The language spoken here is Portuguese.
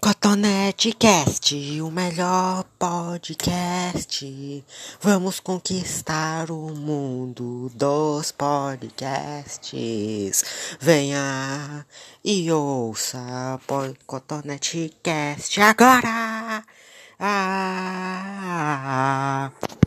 Cotonete Cast, o melhor podcast. Vamos conquistar o mundo dos podcasts. Venha e ouça Cotonete Cast agora. Ah.